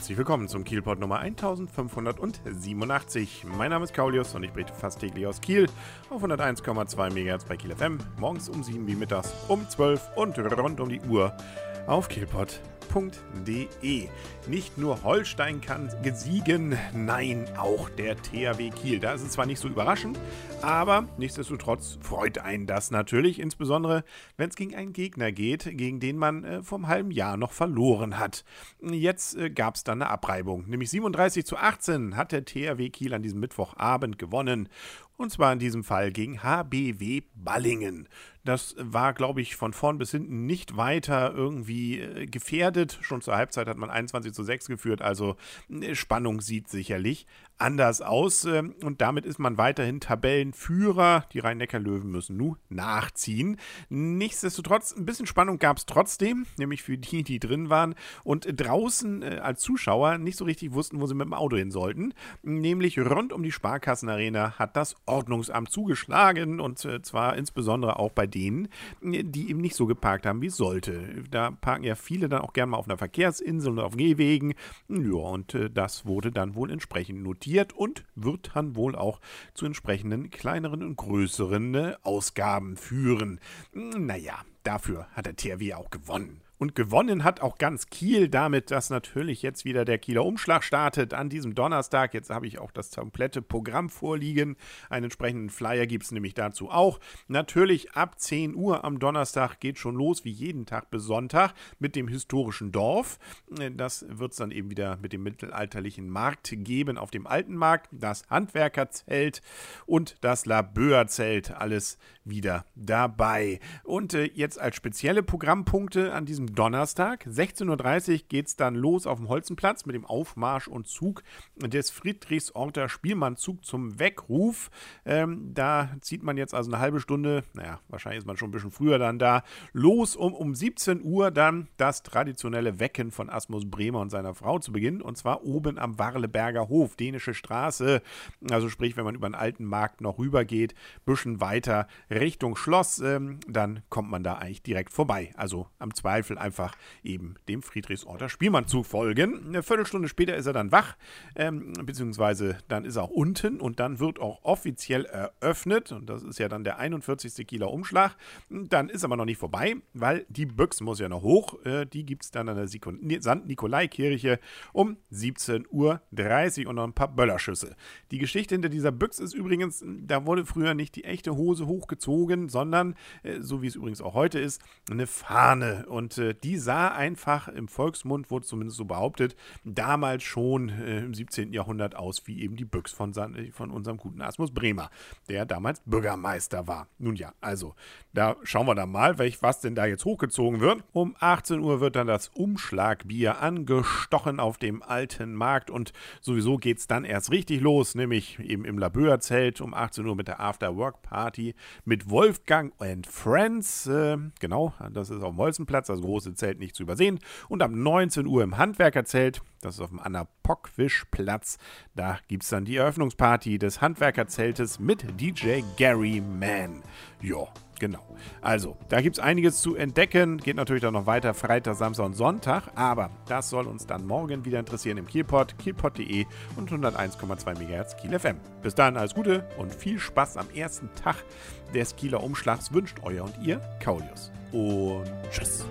Herzlich willkommen zum Kielpot Nummer 1587. Mein Name ist Kaulius und ich berichte fast täglich aus Kiel auf 101,2 MHz bei Kiel FM. Morgens um 7 wie mittags um 12 und rund um die Uhr auf Kielpot www.kiel.de. Nicht nur Holstein kann gesiegen, nein, auch der THW Kiel. Da ist es zwar nicht so überraschend, aber nichtsdestotrotz freut einen das natürlich, insbesondere wenn es gegen einen Gegner geht, gegen den man äh, vom halben Jahr noch verloren hat. Jetzt äh, gab es dann eine Abreibung, nämlich 37 zu 18 hat der THW Kiel an diesem Mittwochabend gewonnen und zwar in diesem Fall gegen HBW Ballingen. Das war, glaube ich, von vorn bis hinten nicht weiter irgendwie äh, gefährdet. Schon zur Halbzeit hat man 21 zu 6 geführt, also äh, Spannung sieht sicherlich anders aus. Ähm, und damit ist man weiterhin Tabellenführer. Die Rhein-Neckar-Löwen müssen nun nachziehen. Nichtsdestotrotz, ein bisschen Spannung gab es trotzdem, nämlich für die, die drin waren und draußen äh, als Zuschauer nicht so richtig wussten, wo sie mit dem Auto hin sollten. Nämlich rund um die Sparkassenarena hat das Ordnungsamt zugeschlagen und äh, zwar insbesondere auch bei denen, die eben nicht so geparkt haben, wie sollte. Da parken ja viele dann auch gerne mal auf einer Verkehrsinsel oder auf Gehwegen. Ja, und äh, das wurde dann wohl entsprechend notiert und wird dann wohl auch zu entsprechenden kleineren und größeren äh, Ausgaben führen. Naja, dafür hat der THW auch gewonnen. Und gewonnen hat auch ganz Kiel damit, dass natürlich jetzt wieder der Kieler Umschlag startet an diesem Donnerstag. Jetzt habe ich auch das komplette Programm vorliegen. Einen entsprechenden Flyer gibt es nämlich dazu auch. Natürlich ab 10 Uhr am Donnerstag geht schon los, wie jeden Tag bis Sonntag, mit dem historischen Dorf. Das wird es dann eben wieder mit dem mittelalterlichen Markt geben auf dem alten Markt. Das Handwerkerzelt und das Labeurzelt, alles wieder dabei. Und äh, jetzt als spezielle Programmpunkte an diesem Donnerstag. 16.30 Uhr geht es dann los auf dem Holzenplatz mit dem Aufmarsch und Zug des Friedrichsorter Spielmannzug zum Weckruf. Ähm, da zieht man jetzt also eine halbe Stunde, naja, wahrscheinlich ist man schon ein bisschen früher dann da, los, um um 17 Uhr dann das traditionelle Wecken von Asmus Bremer und seiner Frau zu beginnen. Und zwar oben am Warleberger Hof, Dänische Straße. Also sprich, wenn man über den alten Markt noch rüber geht, bisschen weiter Richtung Schloss, ähm, dann kommt man da eigentlich direkt vorbei. Also am Zweifel einfach eben dem Friedrichsorter Spielmannzug folgen. Eine Viertelstunde später ist er dann wach, ähm, beziehungsweise dann ist er auch unten und dann wird auch offiziell eröffnet. Und das ist ja dann der 41. Kieler Umschlag. Dann ist aber noch nicht vorbei, weil die Büchse muss ja noch hoch. Äh, die gibt es dann an der St. Nikolaikirche um 17.30 Uhr und noch ein paar Böllerschüsse. Die Geschichte hinter dieser Büchse ist übrigens, da wurde früher nicht die echte Hose hochgezogen, sondern, äh, so wie es übrigens auch heute ist, eine Fahne. Und äh, die sah einfach im Volksmund, wurde zumindest so behauptet, damals schon äh, im 17. Jahrhundert aus wie eben die Büchs von, von unserem guten Asmus Bremer, der damals Bürgermeister war. Nun ja, also da schauen wir dann mal, welch, was denn da jetzt hochgezogen wird. Um 18 Uhr wird dann das Umschlagbier angestochen auf dem alten Markt und sowieso geht es dann erst richtig los, nämlich eben im Labeurzelt um 18 Uhr mit der After-Work-Party mit Wolfgang and Friends. Äh, genau, das ist auf dem Holzenplatz, also große Zelt nicht zu übersehen. Und ab 19 Uhr im Handwerkerzelt, das ist auf dem Anna Pockwischplatz, da gibt es dann die Eröffnungsparty des Handwerkerzeltes mit DJ Gary Mann. Ja, Genau. Also, da gibt es einiges zu entdecken. Geht natürlich dann noch weiter Freitag, Samstag und Sonntag. Aber das soll uns dann morgen wieder interessieren im Kielpot, kielpot.de und 101,2 MHz Kiel FM. Bis dann alles Gute und viel Spaß am ersten Tag des Kieler Umschlags wünscht euer und ihr Kaulius. Und tschüss.